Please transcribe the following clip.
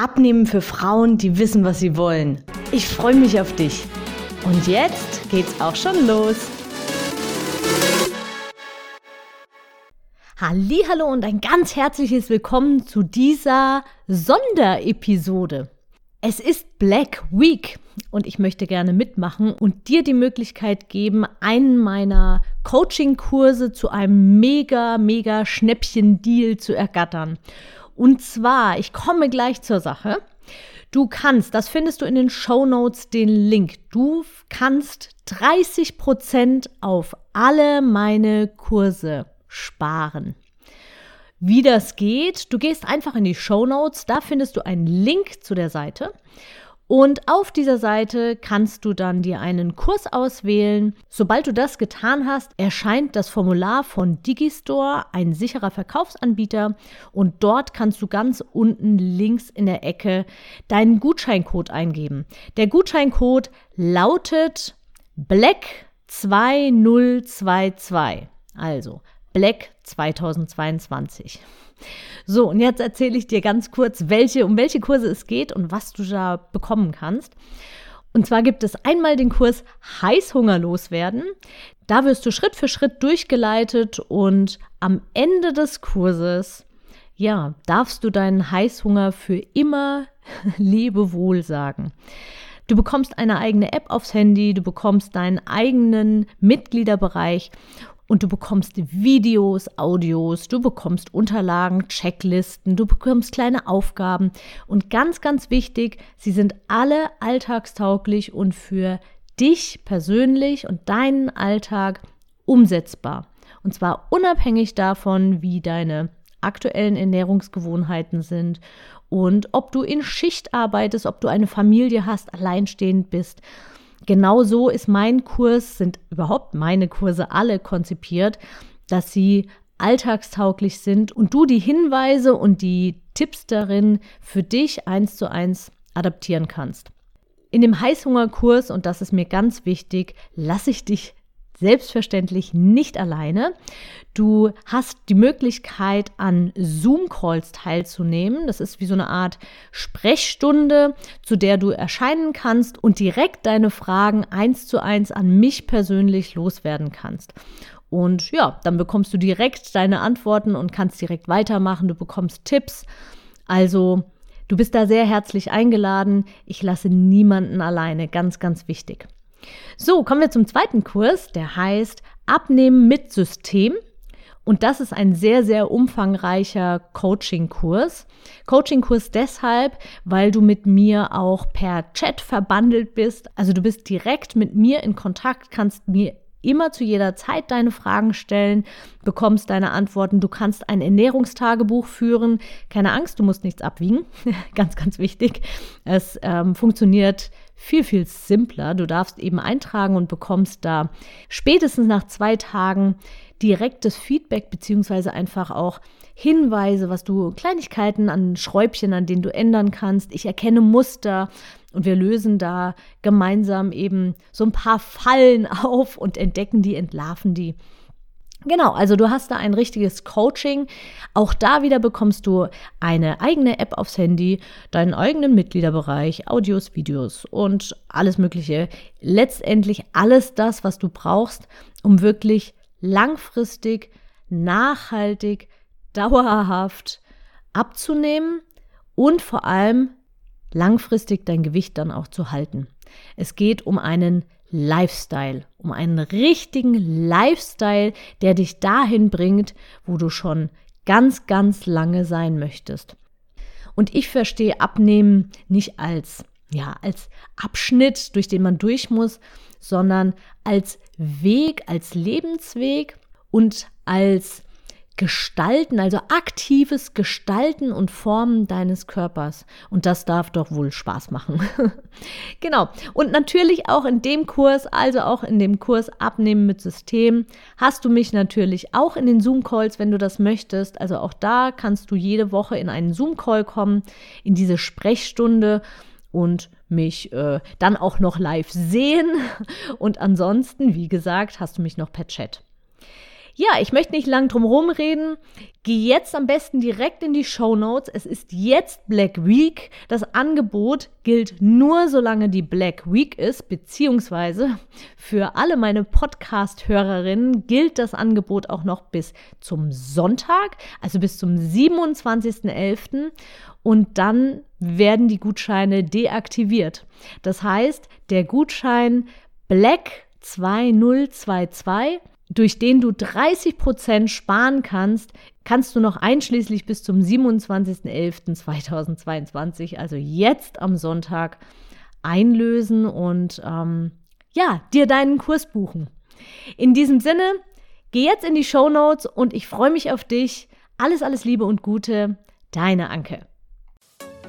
Abnehmen für Frauen, die wissen, was sie wollen. Ich freue mich auf dich. Und jetzt geht's auch schon los. Hallo und ein ganz herzliches Willkommen zu dieser Sonderepisode. Es ist Black Week und ich möchte gerne mitmachen und dir die Möglichkeit geben, einen meiner Coaching-Kurse zu einem mega, mega Schnäppchen-Deal zu ergattern. Und zwar, ich komme gleich zur Sache. Du kannst, das findest du in den Show Notes, den Link. Du kannst 30% auf alle meine Kurse sparen. Wie das geht, du gehst einfach in die Show Notes, da findest du einen Link zu der Seite und auf dieser Seite kannst du dann dir einen Kurs auswählen. Sobald du das getan hast, erscheint das Formular von Digistore, ein sicherer Verkaufsanbieter. Und dort kannst du ganz unten links in der Ecke deinen Gutscheincode eingeben. Der Gutscheincode lautet Black 2022. Also Black 2022. So, und jetzt erzähle ich dir ganz kurz, welche, um welche Kurse es geht und was du da bekommen kannst. Und zwar gibt es einmal den Kurs Heißhunger loswerden. Da wirst du Schritt für Schritt durchgeleitet und am Ende des Kurses, ja, darfst du deinen Heißhunger für immer Lebewohl sagen. Du bekommst eine eigene App aufs Handy, du bekommst deinen eigenen Mitgliederbereich und du bekommst Videos, Audios, du bekommst Unterlagen, Checklisten, du bekommst kleine Aufgaben und ganz, ganz wichtig, sie sind alle alltagstauglich und für dich persönlich und deinen Alltag umsetzbar. Und zwar unabhängig davon, wie deine aktuellen Ernährungsgewohnheiten sind und ob du in Schicht arbeitest, ob du eine Familie hast, alleinstehend bist genau so ist mein Kurs, sind überhaupt meine Kurse alle konzipiert, dass sie alltagstauglich sind und du die Hinweise und die Tipps darin für dich eins zu eins adaptieren kannst. In dem Heißhungerkurs, und das ist mir ganz wichtig, lasse ich dich selbstverständlich nicht alleine. Du hast die Möglichkeit, an Zoom-Calls teilzunehmen. Das ist wie so eine Art Sprechstunde, zu der du erscheinen kannst und direkt deine Fragen eins zu eins an mich persönlich loswerden kannst. Und ja, dann bekommst du direkt deine Antworten und kannst direkt weitermachen. Du bekommst Tipps. Also, du bist da sehr herzlich eingeladen. Ich lasse niemanden alleine. Ganz, ganz wichtig. So, kommen wir zum zweiten Kurs, der heißt Abnehmen mit System. Und das ist ein sehr, sehr umfangreicher Coaching-Kurs. Coaching-Kurs deshalb, weil du mit mir auch per Chat verbandelt bist. Also du bist direkt mit mir in Kontakt, kannst mir immer zu jeder Zeit deine Fragen stellen, bekommst deine Antworten. Du kannst ein Ernährungstagebuch führen. Keine Angst, du musst nichts abwiegen. ganz, ganz wichtig. Es ähm, funktioniert viel, viel simpler. Du darfst eben eintragen und bekommst da spätestens nach zwei Tagen direktes Feedback beziehungsweise einfach auch Hinweise, was du Kleinigkeiten an Schräubchen, an denen du ändern kannst. Ich erkenne Muster und wir lösen da gemeinsam eben so ein paar Fallen auf und entdecken die, entlarven die. Genau, also du hast da ein richtiges Coaching. Auch da wieder bekommst du eine eigene App aufs Handy, deinen eigenen Mitgliederbereich, Audios, Videos und alles Mögliche. Letztendlich alles das, was du brauchst, um wirklich langfristig, nachhaltig, dauerhaft abzunehmen und vor allem langfristig dein Gewicht dann auch zu halten. Es geht um einen Lifestyle, um einen richtigen Lifestyle, der dich dahin bringt, wo du schon ganz, ganz lange sein möchtest. Und ich verstehe Abnehmen nicht als, ja, als Abschnitt, durch den man durch muss, sondern als Weg, als Lebensweg und als Gestalten, also aktives Gestalten und Formen deines Körpers. Und das darf doch wohl Spaß machen. genau. Und natürlich auch in dem Kurs, also auch in dem Kurs Abnehmen mit System, hast du mich natürlich auch in den Zoom-Calls, wenn du das möchtest. Also auch da kannst du jede Woche in einen Zoom-Call kommen, in diese Sprechstunde und mich äh, dann auch noch live sehen. Und ansonsten, wie gesagt, hast du mich noch per Chat. Ja, ich möchte nicht lang drum herum reden. Geh jetzt am besten direkt in die Show Notes. Es ist jetzt Black Week. Das Angebot gilt nur, solange die Black Week ist, beziehungsweise für alle meine Podcast-Hörerinnen gilt das Angebot auch noch bis zum Sonntag, also bis zum 27.11. Und dann werden die Gutscheine deaktiviert. Das heißt, der Gutschein Black 2022 durch den du 30 Prozent sparen kannst, kannst du noch einschließlich bis zum 27.11.2022, also jetzt am Sonntag, einlösen und ähm, ja, dir deinen Kurs buchen. In diesem Sinne, geh jetzt in die Show Notes und ich freue mich auf dich. Alles, alles Liebe und Gute, deine Anke.